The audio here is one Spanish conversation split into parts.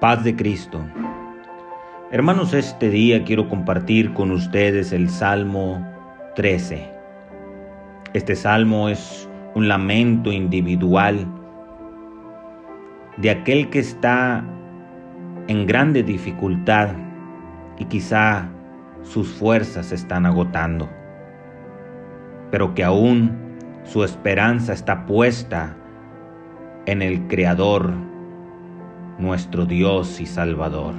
Paz de Cristo. Hermanos, este día quiero compartir con ustedes el Salmo 13. Este salmo es un lamento individual de aquel que está en grande dificultad y quizá sus fuerzas se están agotando, pero que aún su esperanza está puesta en el Creador nuestro Dios y Salvador.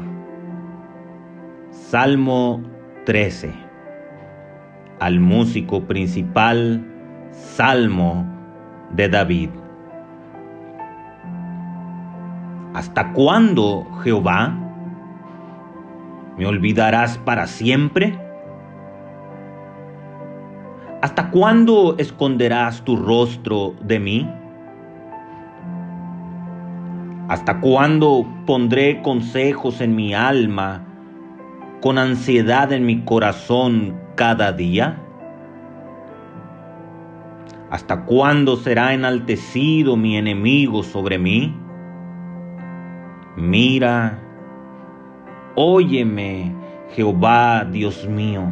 Salmo 13. Al músico principal, Salmo de David. ¿Hasta cuándo, Jehová? ¿Me olvidarás para siempre? ¿Hasta cuándo esconderás tu rostro de mí? ¿Hasta cuándo pondré consejos en mi alma, con ansiedad en mi corazón cada día? ¿Hasta cuándo será enaltecido mi enemigo sobre mí? Mira, óyeme, Jehová Dios mío.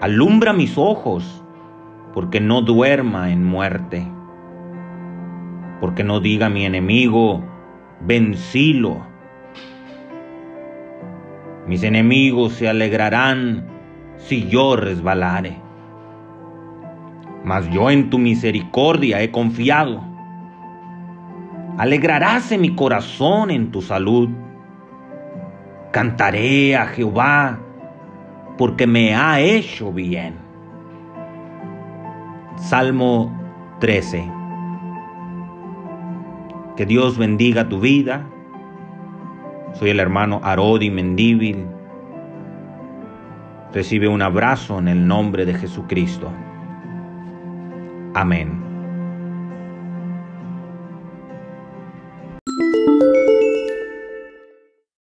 Alumbra mis ojos, porque no duerma en muerte porque no diga mi enemigo, vencilo. Mis enemigos se alegrarán si yo resbalare. Mas yo en tu misericordia he confiado. Alegraráse mi corazón en tu salud. Cantaré a Jehová porque me ha hecho bien. Salmo 13. Que Dios bendiga tu vida. Soy el hermano Arodi Mendívil. Recibe un abrazo en el nombre de Jesucristo. Amén.